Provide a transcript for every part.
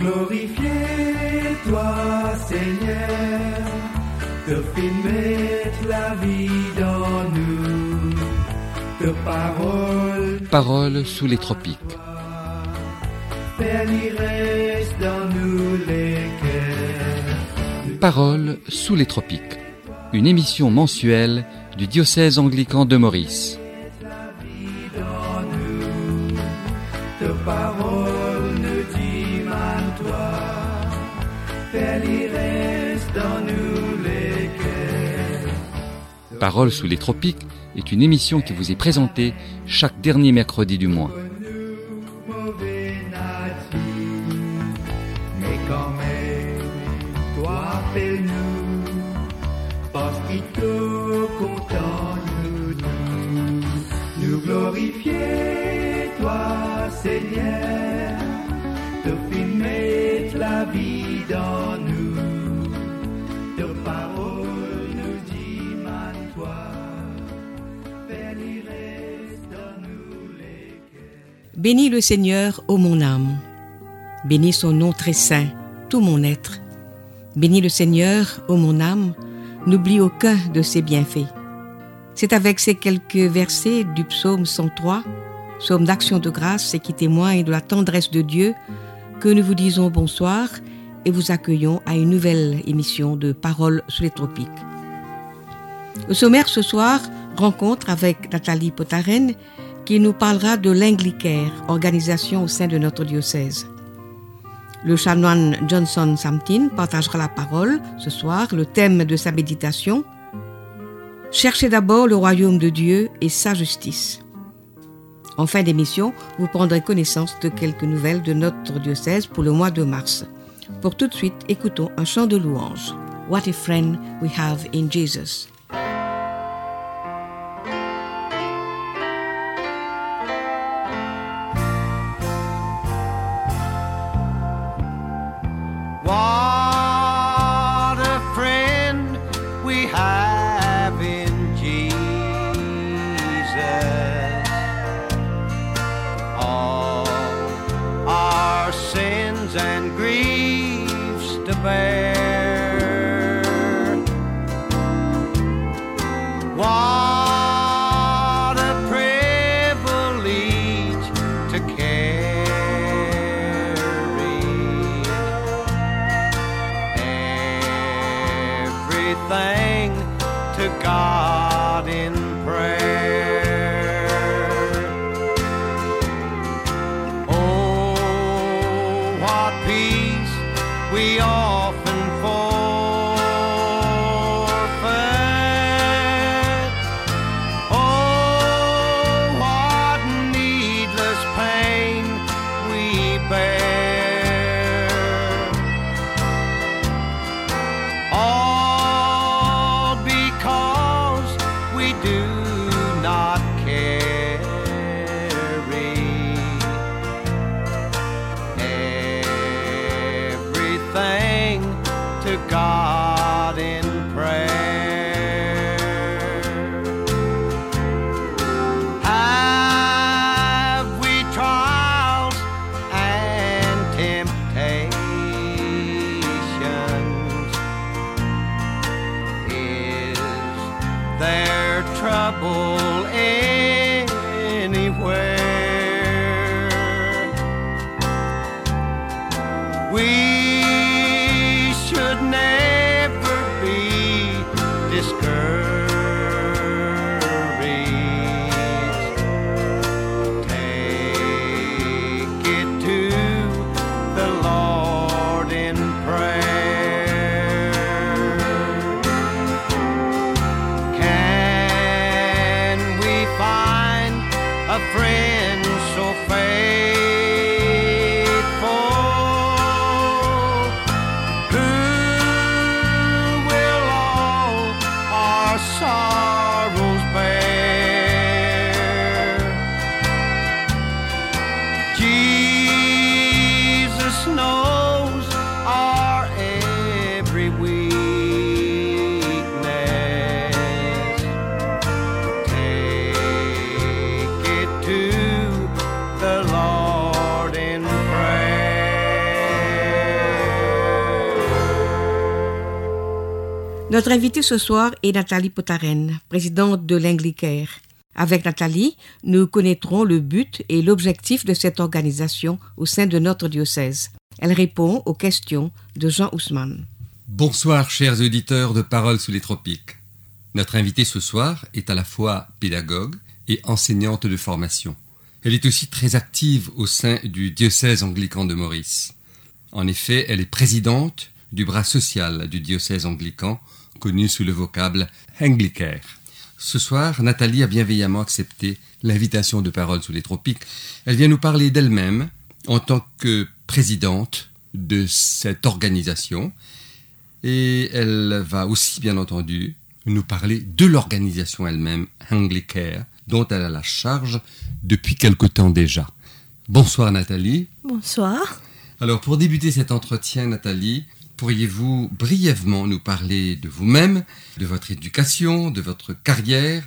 glorifier toi, Seigneur, te fais mettre la vie dans nous, de parole, Parole sous les tropiques. Dans nous les cœurs. Parole sous les tropiques. Une émission mensuelle du diocèse anglican de Maurice. dans nous, de cœurs. Parole sous les tropiques est une émission qui vous est présentée chaque dernier mercredi du mois. glorifier, toi Seigneur, te fais mettre la vie dans Bénis le Seigneur, ô mon âme. Bénis son nom très saint, tout mon être. Bénis le Seigneur, ô mon âme. N'oublie aucun de ses bienfaits. C'est avec ces quelques versets du psaume 103, psaume d'action de grâce et qui témoigne de la tendresse de Dieu, que nous vous disons bonsoir et vous accueillons à une nouvelle émission de Paroles sous les tropiques. Au sommaire ce soir, rencontre avec Nathalie Potaren qui nous parlera de l'Inglicaire, organisation au sein de notre diocèse. Le chanoine Johnson Samtin partagera la parole ce soir, le thème de sa méditation. Cherchez d'abord le royaume de Dieu et sa justice. En fin d'émission, vous prendrez connaissance de quelques nouvelles de notre diocèse pour le mois de mars. Pour tout de suite, écoutons un chant de louange. What a friend we have in Jesus. Notre invitée ce soir est Nathalie Potaren, présidente de l'Anglicaire. Avec Nathalie, nous connaîtrons le but et l'objectif de cette organisation au sein de notre diocèse. Elle répond aux questions de Jean Ousmane. Bonsoir chers auditeurs de Paroles sous les tropiques. Notre invitée ce soir est à la fois pédagogue et enseignante de formation. Elle est aussi très active au sein du diocèse anglican de Maurice. En effet, elle est présidente du bras social du diocèse anglican, connu sous le vocable Anglicaire. Ce soir, Nathalie a bienveillamment accepté l'invitation de Paroles sous les tropiques. Elle vient nous parler d'elle-même en tant que présidente de cette organisation et elle va aussi, bien entendu, nous parler de l'organisation elle-même, Anglicare, dont elle a la charge depuis quelque temps déjà. Bonsoir Nathalie. Bonsoir. Alors pour débuter cet entretien, Nathalie, pourriez-vous brièvement nous parler de vous-même, de votre éducation, de votre carrière,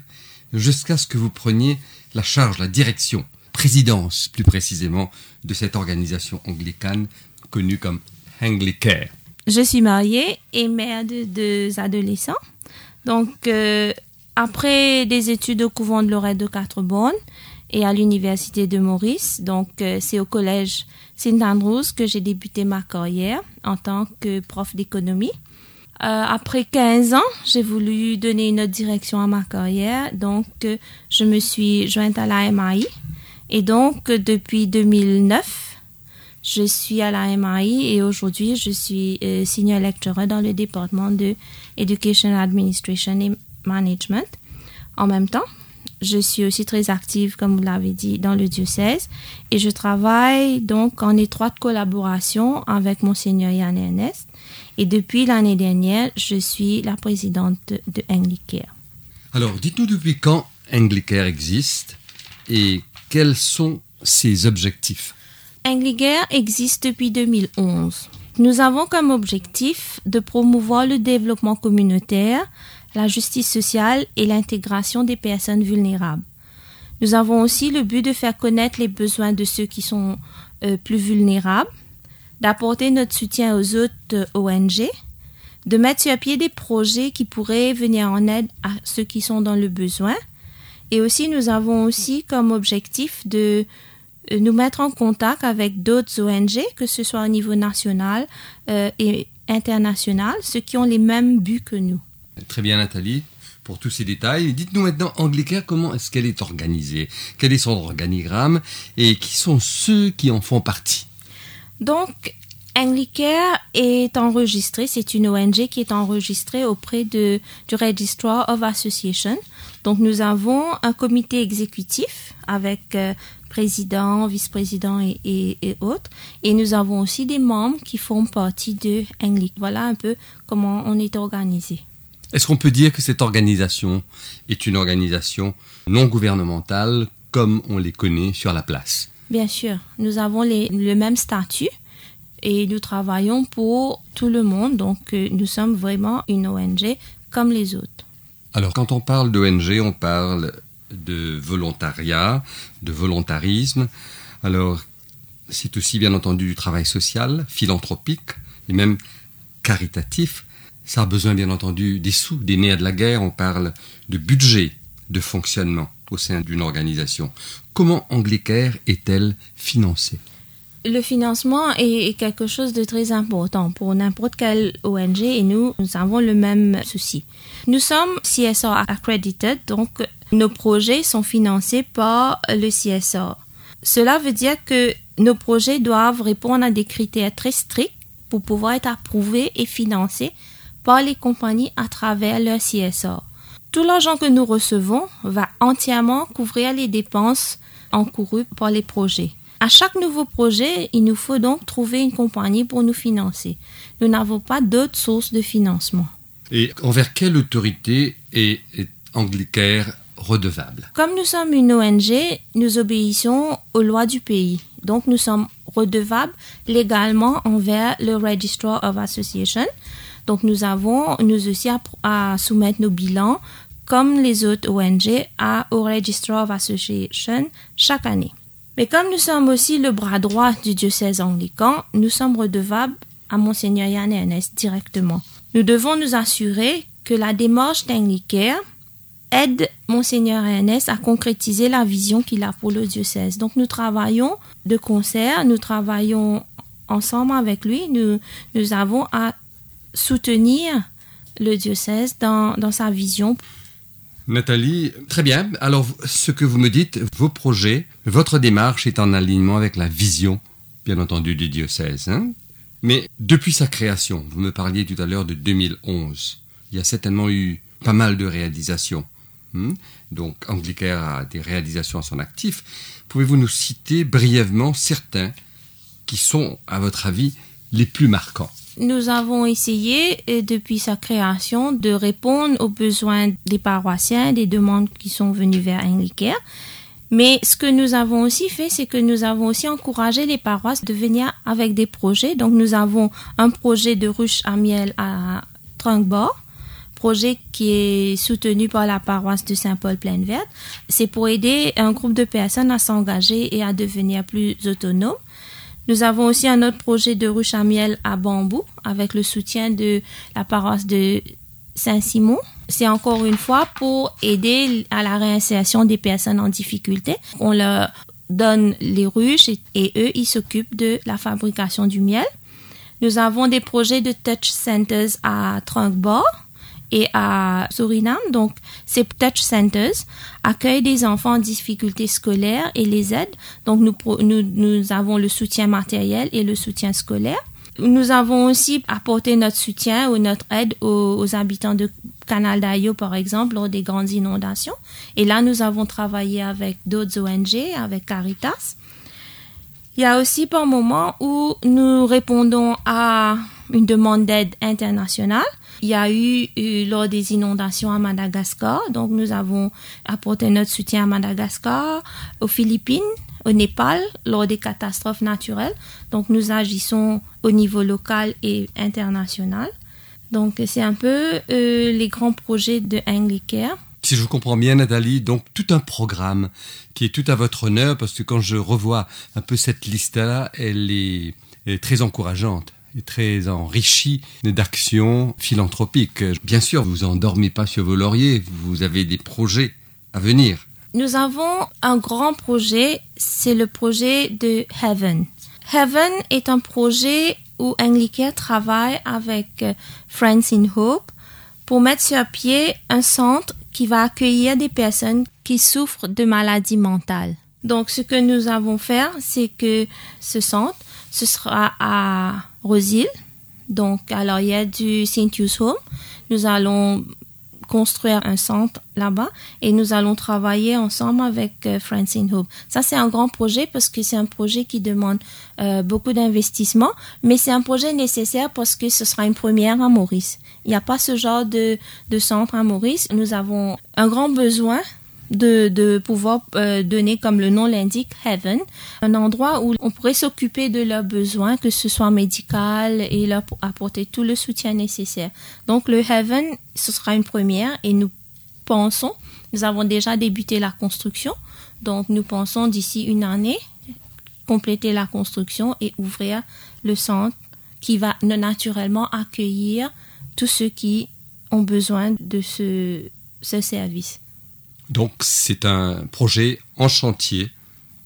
jusqu'à ce que vous preniez la charge, la direction, présidence plus précisément, de cette organisation anglicane connue comme Anglicare Je suis mariée et mère de deux adolescents. Donc, euh, après des études au couvent de Lorette de Quatre-Bornes et à l'université de Maurice, donc euh, c'est au collège Saint Andrews que j'ai débuté ma carrière en tant que prof d'économie. Euh, après 15 ans, j'ai voulu donner une autre direction à ma carrière, donc euh, je me suis jointe à la MAI. Et donc, depuis 2009, je suis à la MAI et aujourd'hui, je suis euh, senior lecturer dans le département de Education Administration et Management. En même temps, je suis aussi très active, comme vous l'avez dit, dans le diocèse et je travaille donc en étroite collaboration avec Monseigneur Yann Ernest. Et depuis l'année dernière, je suis la présidente de, Anglicare. Alors, dites-nous depuis quand Anglicare existe et quels sont ses objectifs? Anglicare existe depuis 2011. Nous avons comme objectif de promouvoir le développement communautaire, la justice sociale et l'intégration des personnes vulnérables. Nous avons aussi le but de faire connaître les besoins de ceux qui sont euh, plus vulnérables, d'apporter notre soutien aux autres euh, ONG, de mettre sur pied des projets qui pourraient venir en aide à ceux qui sont dans le besoin. Et aussi, nous avons aussi comme objectif de euh, nous mettre en contact avec d'autres ONG, que ce soit au niveau national et international, ceux qui ont les mêmes buts que nous. Très bien Nathalie pour tous ces détails. Dites-nous maintenant, Anglicare, comment est-ce qu'elle est organisée? Quel est son organigramme? Et qui sont ceux qui en font partie? Donc, Anglicare est enregistré, c'est une ONG qui est enregistrée auprès de, du Registrar of Association. Donc, nous avons un comité exécutif avec euh, président, vice-président et, et, autres. Et nous avons aussi des membres qui font partie de Anglicare. Voilà un peu comment on est organisé. Est-ce qu'on peut dire que cette organisation est une organisation non gouvernementale comme on les connaît sur la place? Bien sûr, nous avons les, le même statut et nous travaillons pour tout le monde, donc euh, nous sommes vraiment une ONG comme les autres. Alors quand on parle d'ONG, on parle de volontariat, de volontarisme. Alors c'est aussi bien entendu du travail social, philanthropique et même caritatif. Ça a besoin bien entendu des sous, des nerfs de la guerre. On parle de budget, de fonctionnement au sein d'une organisation. Comment Anglicare est-elle financée? Le financement est quelque chose de très important pour n'importe quelle ONG et nous, nous avons le même souci. Nous sommes CSR accredited, donc nos projets sont financés par le CSR. Cela veut dire que nos projets doivent répondre à des critères très stricts pour pouvoir être approuvés et financés par les compagnies à travers leur CSR. Tout l'argent que nous recevons va entièrement couvrir les dépenses encourues par les projets. À chaque nouveau projet, il nous faut donc trouver une compagnie pour nous financer. Nous n'avons pas d'autres sources de financement. Et envers quelle autorité est, est Anglicare redevable? Comme nous sommes une ONG, nous obéissons aux lois du pays. Donc nous sommes redevables légalement envers le Registrar of Association. Donc nous avons nous aussi à, soumettre nos bilans comme les autres ONG à, au Registrar of Association chaque année. Mais comme nous sommes aussi le bras droit du diocèse anglican, nous sommes redevables à Monseigneur Yann Ernest directement. Nous devons nous assurer que la démarche d'Anglicare aide Monseigneur Ernest à concrétiser la vision qu'il a pour le diocèse. Donc nous travaillons de concert, nous travaillons ensemble avec lui, nous, nous avons à soutenir le diocèse dans, dans sa vision. Nathalie, très bien. Alors, ce que vous me dites, vos projets, votre démarche est en alignement avec la vision, bien entendu, du diocèse. hein. Mais depuis sa création, vous me parliez tout à l'heure de 2011, il y a certainement eu pas mal de réalisations. hein. Donc, Anglicare a des réalisations à son actif. Pouvez-vous nous citer brièvement certains qui sont, à votre avis, les plus marquants? Nous avons essayé, euh, depuis sa création, de répondre aux besoins des paroissiens, des demandes qui sont venues vers Anglicare. Mais ce que nous avons aussi fait, c'est que nous avons aussi encouragé les paroisses de venir avec des projets. Donc nous avons un projet de ruche à miel à Trunkbord, projet qui est soutenu par la paroisse de Saint-Paul-Plaine-Verte. C'est pour aider un groupe de personnes à s'engager et à devenir plus autonomes. Nous avons aussi un autre projet de ruche à miel à Bambou avec le soutien de la paroisse de Saint-Simon. C'est encore une fois pour aider à la réinsertion des personnes en difficulté. On leur donne les ruches et, eux, ils s'occupent de la fabrication du miel. Nous avons des projets de touch centers à Trunkbord et à Suriname. Donc, ces touch centers accueillent des enfants en difficulté scolaire et les aident. Donc, nous, nous, avons le soutien matériel et le soutien scolaire. Nous avons aussi apporté notre soutien ou notre aide aux, habitants de Canal d'Ayo, par exemple, lors des grandes inondations. Et là, nous avons travaillé avec d'autres ONG, avec Caritas. Il y a aussi par moment où nous répondons à une demande d'aide internationale. Il y a eu, lors des inondations à Madagascar, donc nous avons apporté notre soutien à Madagascar, aux Philippines, au Népal, lors des catastrophes naturelles. Donc nous agissons au niveau local et international. Donc c'est un peu euh, les grands projets de Anglicare. Si je vous comprends bien, Nathalie, donc tout un programme qui est tout à votre honneur, parce que quand je revois un peu cette liste-là, elle est très encourageante et très enrichie d'actions philanthropiques. Bien sûr, vous endormez pas sur vos lauriers, vous avez des projets à venir. Nous avons un grand projet, c'est le projet de Heaven. Heaven est un projet où Anglicare travaille avec euh, Friends in Hope pour mettre sur pied un centre qui va accueillir des personnes qui souffrent de maladies mentales. Donc, ce que nous avons fait, c'est que ce centre, ce sera à Rosil. Donc, alors, il y a du. Hughes Home. Nous allons construire un centre là-bas et nous allons travailler ensemble avec euh, in Hope. Ça, c'est un grand projet parce que c'est un projet qui demande euh, beaucoup d'investissement, mais c'est un projet nécessaire parce que ce sera une première à Maurice. Il n'y a pas ce genre de, de centre à Maurice. Nous avons un grand besoin de, pouvoir euh, donner, comme le nom l'indique, Heaven, un endroit où on pourrait s'occuper de leurs besoins, que ce soit médical, et leur apporter tout le soutien nécessaire. Donc le Heaven, ce sera une première et nous pensons, nous avons déjà débuté la construction, donc nous pensons d'ici une année compléter la construction et ouvrir le centre qui va naturellement accueillir tous ceux qui ont besoin de ce service. Donc c'est un projet en chantier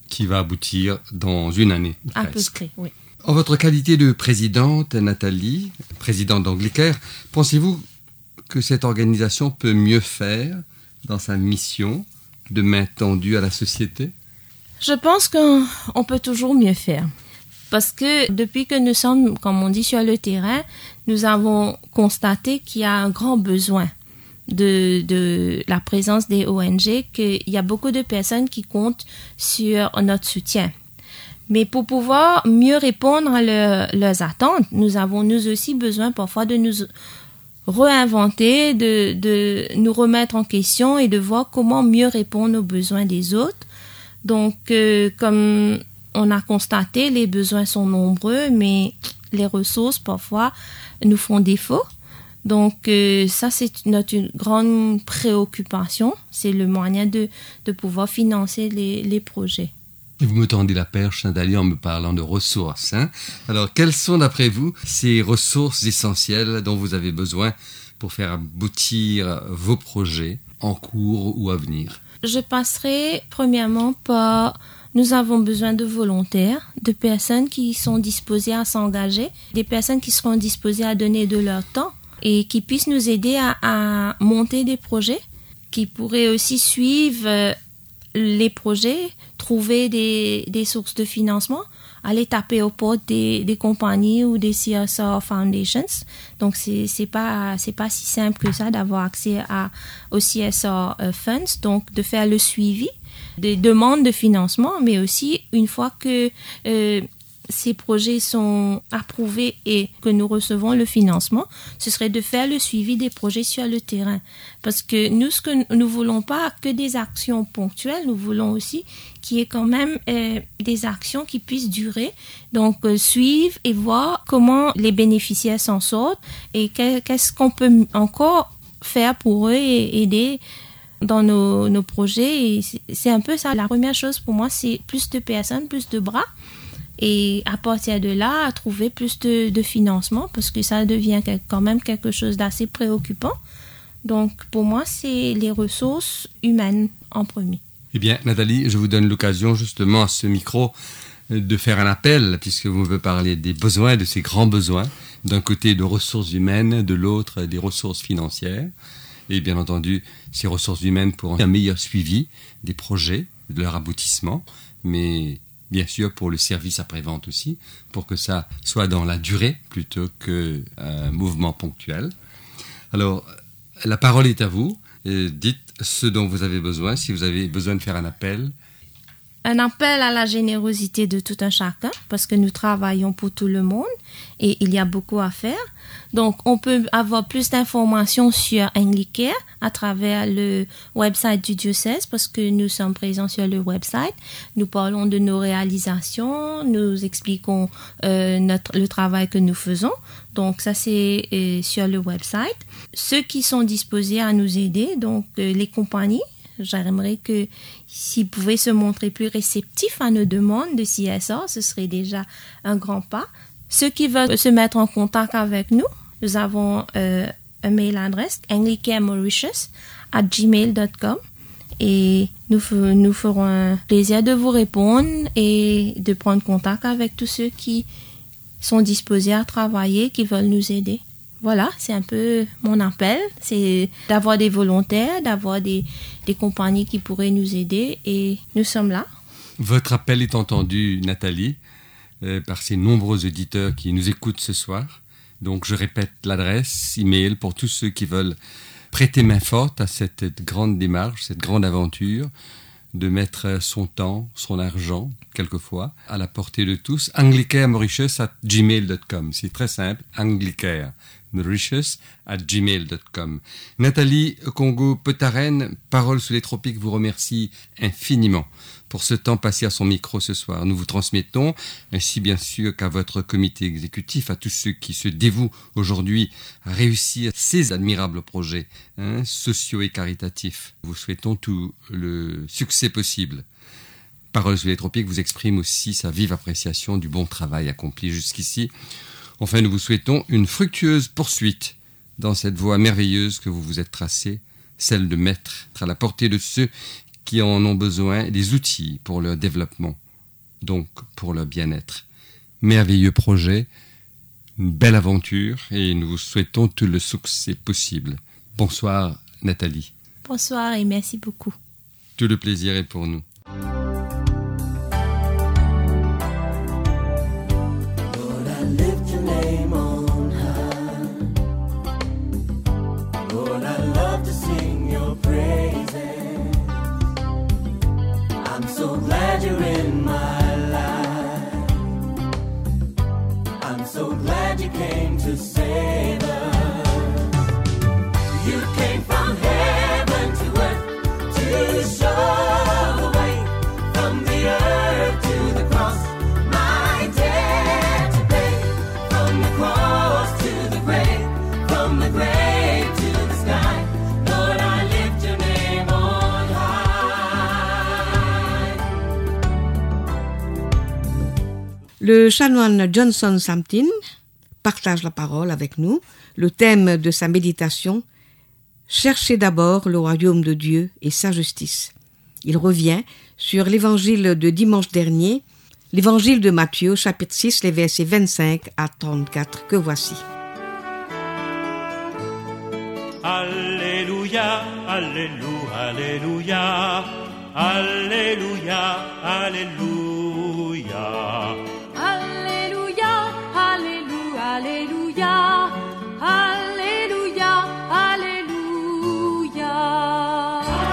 qui va aboutir dans une année. À peu près, oui. En votre qualité de présidente, Nathalie, présidente d'Anglicare, pensez-vous que cette organisation peut mieux faire dans sa mission de main tendue à la société? Je pense qu'on on peut toujours mieux faire. Parce que depuis que nous sommes, comme on dit, sur le terrain, nous avons constaté qu'il y a un grand besoin de, la présence des ONG, qu'il y a beaucoup de personnes qui comptent sur notre soutien. Mais pour pouvoir mieux répondre à leur- leurs attentes, nous avons nous aussi besoin parfois de nous réinventer, de, de nous remettre en question et de voir comment mieux répondre aux besoins des autres. Donc, euh, comme on a constaté, les besoins sont nombreux, mais les ressources parfois nous font défaut. Donc, euh, ça, c'est notre grande préoccupation. C'est le moyen de, de pouvoir financer les, les projets. Et vous me tendez la perche, Nathalie, en me parlant de ressources. hein. Alors, quelles sont, d'après vous, ces ressources essentielles dont vous avez besoin pour faire aboutir vos projets en cours ou à venir? Je passerai premièrement par nous avons besoin de volontaires, de personnes qui sont disposées à s'engager, des personnes qui seront disposées à donner de leur temps et qui puissent nous aider à, monter des projets, qui pourraient aussi suivre euh, les projets, trouver des, des sources de financement, aller taper aux portes des, des compagnies ou des CSR foundations. Donc c'est c'est pas pas si simple que ça d'avoir accès à aux CSR euh, funds. Donc de faire le suivi des demandes de financement, mais aussi une fois que euh, ces projets sont approuvés et que nous recevons le financement, ce serait de faire le suivi des projets sur le terrain. Parce que nous, ce que nous voulons pas que des actions ponctuelles, nous voulons aussi qu'il y ait quand même euh, des actions qui puissent durer. Donc, euh, suivre et voir comment les bénéficiaires s'en sortent et que- qu'est-ce qu'on peut encore faire pour eux et aider dans nos, nos projets. Et c'est- c'est un peu ça. La première chose pour moi, c'est plus de personnes, plus de bras. Et à partir de là, trouver plus de, financement parce que ça devient quand même quelque chose d'assez préoccupant. Donc, pour moi, c'est les ressources humaines en premier. Eh bien, Nathalie, je vous donne l'occasion justement à ce micro euh, de faire un appel, puisque vous me parlez des besoins, de ces grands besoins, d'un côté de ressources humaines, de l'autre des ressources financières, et bien entendu ces ressources humaines pour un meilleur suivi des projets, de leur aboutissement, mais bien sûr pour le service après-vente aussi, pour que ça soit dans la durée plutôt qu'un mouvement ponctuel. Alors, la parole est à vous. Euh, dites ce dont vous avez besoin, si vous avez besoin de faire un appel. Un appel à la générosité de tout un chacun parce que nous travaillons pour tout le monde et il y a beaucoup à faire. Donc, on peut avoir plus d'informations sur Anglicare à travers le website du diocèse parce que nous sommes présents sur le website. Nous parlons de nos réalisations, nous expliquons euh, notre, le travail que nous faisons. Donc, ça, c'est euh, sur le website. Ceux qui sont disposés à nous aider, donc euh, les compagnies, J'aimerais que s'ils pouvaient se montrer plus réceptifs à nos demandes de CSR, ce serait déjà un grand pas. Ceux qui veulent se mettre en contact avec nous, nous avons euh, un mail adresse anglicanmauritius at gmail.com et nous, nous ferons un plaisir de vous répondre et de prendre contact avec tous ceux qui sont disposés à travailler, qui veulent nous aider. Voilà, c'est un peu mon appel, c'est d'avoir des volontaires, d'avoir des, compagnies qui pourraient nous aider et nous sommes là. Votre appel est entendu, Nathalie, euh, par ces nombreux auditeurs qui nous écoutent ce soir. Donc, je répète l'adresse email pour tous ceux qui veulent prêter main forte à cette grande démarche, cette grande aventure, de mettre son temps, son argent, quelquefois, à la portée de tous. anglicaremauritius at gmail.com. C'est très simple. Anglicare Mauritius at gmail.com. Nathalie Congo-Petaren, Parole sous les tropiques, vous remercie infiniment pour ce temps passé à son micro ce soir. Nous vous transmettons, ainsi bien sûr qu'à votre comité exécutif, à tous ceux qui se dévouent aujourd'hui à réussir ces admirables projets hein, sociaux et caritatifs. Vous souhaitons tout le succès possible. Parole sous les tropiques vous exprime aussi sa vive appréciation du bon travail accompli jusqu'ici. Enfin, nous vous souhaitons une fructueuse poursuite dans cette voie merveilleuse que vous vous êtes tracée, celle de mettre à la portée de ceux qui en ont besoin des outils pour leur développement, donc pour leur bien-être. Merveilleux projet, une belle aventure et nous vous souhaitons tout le succès possible. Bonsoir Nathalie. Bonsoir et merci beaucoup. Tout le plaisir est pour nous. Le chanoine Johnson Samtin, partage la parole avec nous. Le thème de sa méditation, Cherchez d'abord le royaume de Dieu et sa justice. Il revient sur l'évangile de dimanche dernier, l'évangile de Matthieu, chapitre 6, les versets 25 à 34, que voici. Alléluia, Alléluia, Alléluia, Alléluia, Alléluia. Alléluia, Alléluia, Alléluia,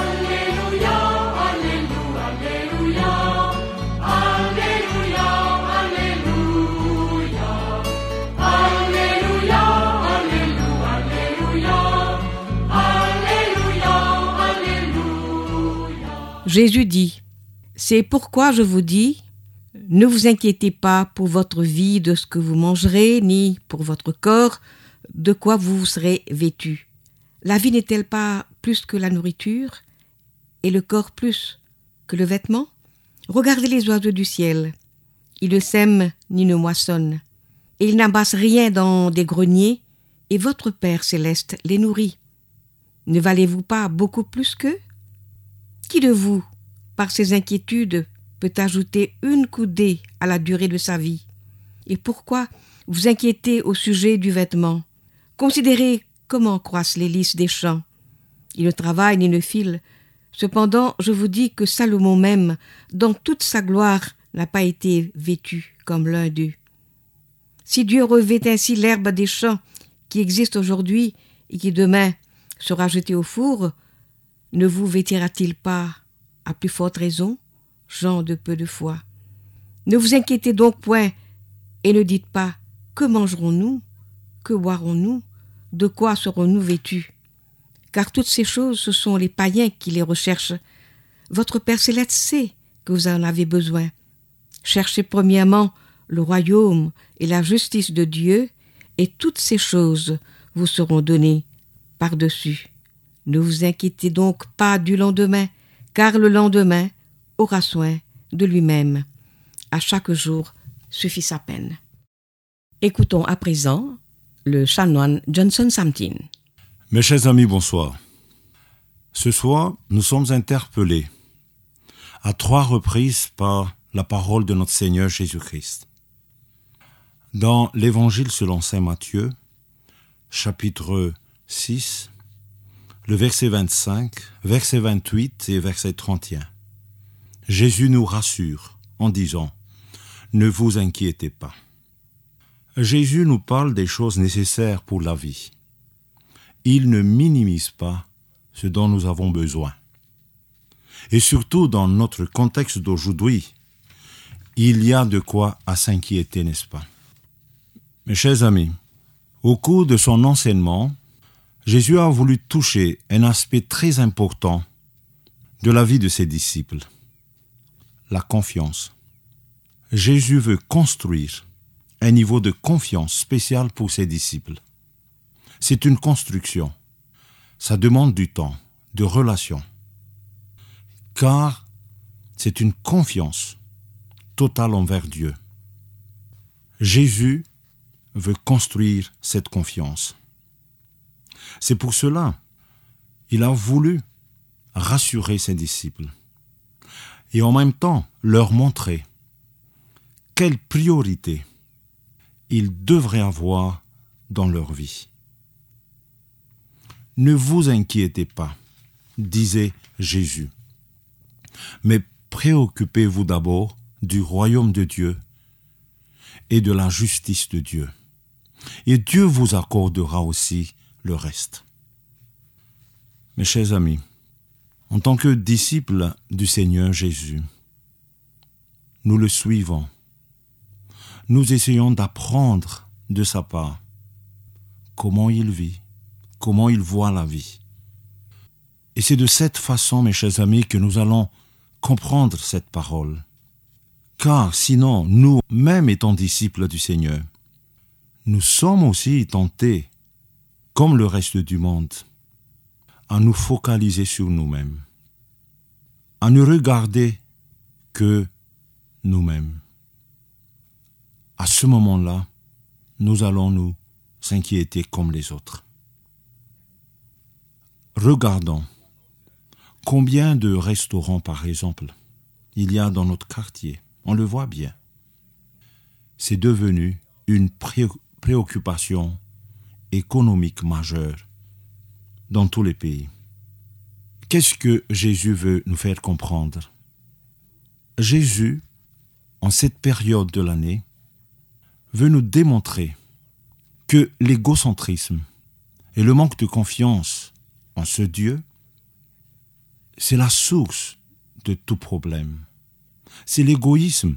Alléluia, Alléluia. Alléluia, Alléluia, Alléluia, Alléluia, Alléluia. Alléluia, Alléluia. Jésus dit, C'est pourquoi je vous dis, ne vous inquiétez pas pour votre vie de ce que vous mangerez, ni pour votre corps de quoi vous serez vêtu. La vie n'est-elle pas plus que la nourriture, et le corps plus que le vêtement? Regardez les oiseaux du ciel. Ils ne sèment ni ne moissonnent, et ils n'amassent rien dans des greniers, et votre Père céleste les nourrit. Ne valez-vous pas beaucoup plus qu'eux? Qui de vous, par ses inquiétudes, peut ajouter une coudée à la durée de sa vie Et pourquoi vous inquiétez au sujet du vêtement? Considérez comment croissent les lys des champs. Ils ne travaillent ni ne filent. Cependant, je vous dis que Salomon même, dans toute sa gloire, n'a pas été vêtu comme l'un d'eux. Si Dieu revêt ainsi l'herbe des champs qui existe aujourd'hui et qui demain sera jetée au four, ne vous vêtira-t-il pas à plus forte raison, gens de peu de foi Ne vous inquiétez donc point et ne dites pas que mangerons-nous, que boirons-nous, de quoi serons-nous vêtus? Car toutes ces choses, ce sont les païens qui les recherchent. Votre Père céleste sait que vous en avez besoin. Cherchez premièrement le royaume et la justice de Dieu, et toutes ces choses vous seront données par-dessus. Ne vous inquiétez donc pas du lendemain, car le lendemain aura soin de lui-même. À chaque jour suffit sa peine. Écoutons à présent le chanoine Johnson Samtin. Mes chers amis, bonsoir. Ce soir, nous sommes interpellés à trois reprises par la parole de notre Seigneur Jésus-Christ. Dans l'Évangile selon Saint Matthieu, chapitre 6, le verset 25, verset 28 et verset 31. Jésus nous rassure en disant, Ne vous inquiétez pas. Jésus nous parle des choses nécessaires pour la vie. Il ne minimise pas ce dont nous avons besoin. Et surtout dans notre contexte d'aujourd'hui, il y a de quoi s'inquiéter, n'est-ce pas? Mes chers amis, au cours de son enseignement, Jésus a voulu toucher un aspect très important de la vie de ses disciples, la confiance. Jésus veut construire un niveau de confiance spécial pour ses disciples. C'est une construction. Ça demande du temps, de relation. Car c'est une confiance totale envers Dieu. Jésus veut construire cette confiance. C'est pour cela il a voulu rassurer ses disciples et en même temps leur montrer quelle priorité ils devraient avoir dans leur vie. Ne vous inquiétez pas, disait Jésus, mais préoccupez-vous d'abord du royaume de Dieu et de la justice de Dieu. Et Dieu vous accordera aussi le reste. Mes chers amis, en tant que disciples du Seigneur Jésus, nous le suivons. Nous essayons d'apprendre de sa part comment il vit, comment il voit la vie. Et c'est de cette façon, mes chers amis, que nous allons comprendre cette parole. Car sinon, nous, même étant disciples du Seigneur, nous sommes aussi tentés, comme le reste du monde, à nous focaliser sur nous-mêmes, à ne regarder que nous-mêmes. À ce moment-là, nous allons nous s'inquiéter comme les autres. Regardons combien de restaurants, par exemple, il y a dans notre quartier. On le voit bien. C'est devenu une pré- préoccupation économique majeure dans tous les pays. Qu'est-ce que Jésus veut nous faire comprendre? Jésus, en cette période de l'année, veut nous démontrer que l'égocentrisme et le manque de confiance en ce Dieu, c'est la source de tout problème. C'est l'égoïsme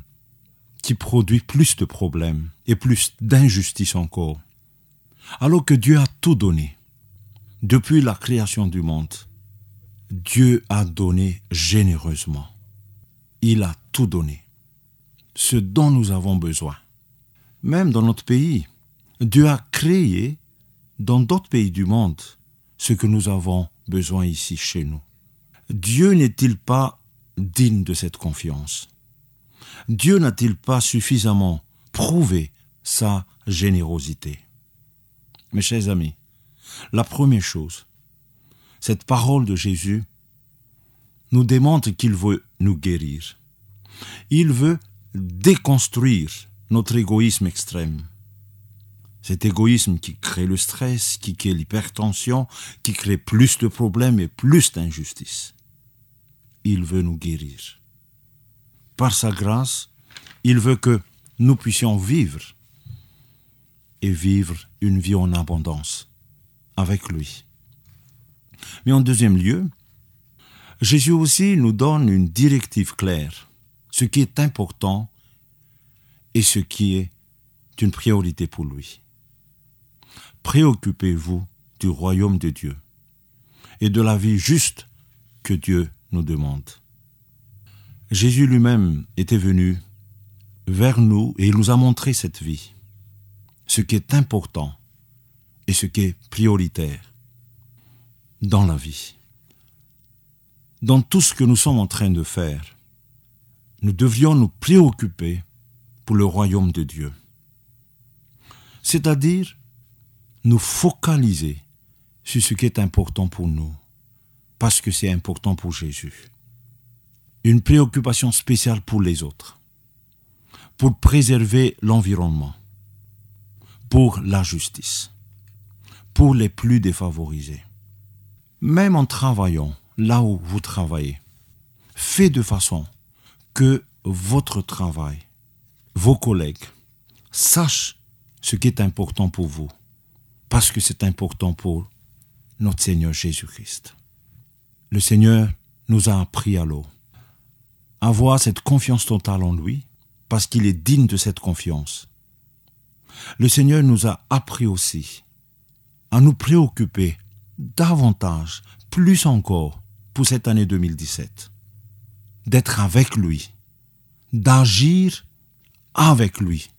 qui produit plus de problèmes et plus d'injustice encore. Alors que Dieu a tout donné. Depuis la création du monde, Dieu a donné généreusement. Il a tout donné. Ce dont nous avons besoin. Même dans notre pays, Dieu a créé dans d'autres pays du monde ce que nous avons besoin ici chez nous. Dieu n'est-il pas digne de cette confiance? Dieu n'a-t-il pas suffisamment prouvé sa générosité? Mes chers amis, la première chose, cette parole de Jésus nous démontre qu'il veut nous guérir. Il veut déconstruire notre égoïsme extrême. Cet égoïsme qui crée le stress, qui crée l'hypertension, qui crée plus de problèmes et plus d'injustice. Il veut nous guérir. Par sa grâce, il veut que nous puissions vivre et vivre une vie en abondance avec lui. Mais en deuxième lieu, Jésus aussi nous donne une directive claire, ce qui est important et ce qui est une priorité pour lui. Préoccupez-vous du royaume de Dieu et de la vie juste que Dieu nous demande. Jésus lui-même était venu vers nous et il nous a montré cette vie, ce qui est important et ce qui est prioritaire dans la vie. Dans tout ce que nous sommes en train de faire, nous devions nous préoccuper pour le royaume de Dieu. C'est-à-dire nous focaliser sur ce qui est important pour nous, parce que c'est important pour Jésus. Une préoccupation spéciale pour les autres, pour préserver l'environnement, pour la justice, pour les plus défavorisés. Même en travaillant là où vous travaillez, faites de façon que votre travail, vos collègues, sachent ce qui est important pour vous, parce que c'est important pour notre Seigneur Jésus-Christ. Le Seigneur nous a appris alors à avoir cette confiance totale en lui, parce qu'il est digne de cette confiance. Le Seigneur nous a appris aussi à nous préoccuper davantage, plus encore, pour cette année 2017, d'être avec lui, d'agir avec lui,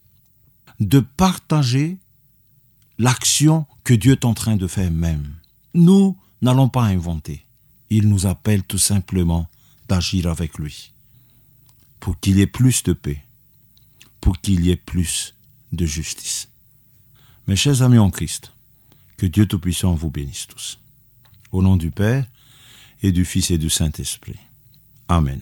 de partager l'action que Dieu est en train de faire même. Nous n'allons pas inventer. Il nous appelle tout simplement d'agir avec lui, pour qu'il y ait plus de paix, pour qu'il y ait plus de justice. Mes chers amis en Christ, que Dieu Tout-Puissant vous bénisse tous. Au nom du Père, et du Fils et du Saint-Esprit. Amen.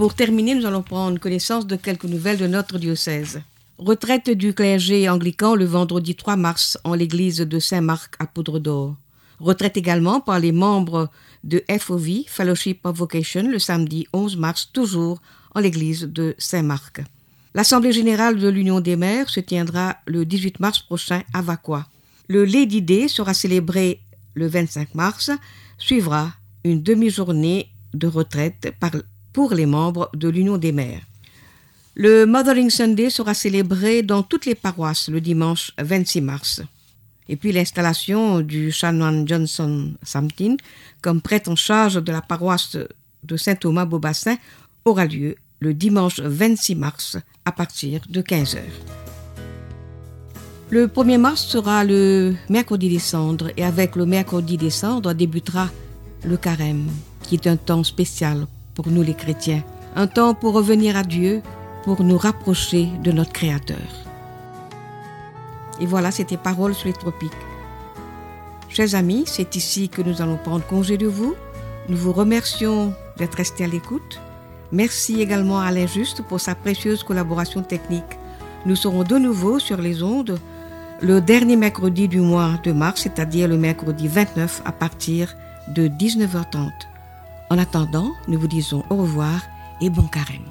Pour terminer, nous allons prendre connaissance de quelques nouvelles de notre diocèse. Retraite du clergé anglican le vendredi 3 mars en l'église de Saint-Marc à Poudre d'Or. Retraite également par les membres de FOV, Fellowship of Vocation, le samedi 11 mars, toujours en l'église de Saint-Marc. L'Assemblée générale de l'Union des maires se tiendra le 18 mars prochain à Vaqua. Le Lady Day sera célébré le 25 mars. Suivra une demi-journée de retraite par- pour les membres de l'Union des maires. Le Mothering Sunday sera célébré dans toutes les paroisses le dimanche 26 mars. Et puis l'installation du chanoine Johnson Samtin comme prêtre en charge de la paroisse de Saint-Thomas-Beaubassin aura lieu le dimanche 26 mars à partir de 15 heures. Le 1er mars sera le mercredi des cendres et avec le mercredi des cendres débutera le carême, qui est un temps spécial pour nous les chrétiens, un temps pour revenir à Dieu, pour nous rapprocher de notre Créateur. Et voilà, c'était Paroles sur les tropiques. Chers amis, c'est ici que nous allons prendre congé de vous. Nous vous remercions d'être restés à l'écoute. Merci également à Alain Juste pour sa précieuse collaboration technique. Nous serons de nouveau sur les ondes le dernier mercredi du mois de mars, c'est-à-dire le mercredi 29 à partir de 19h30. En attendant, nous vous disons au revoir et bon carême.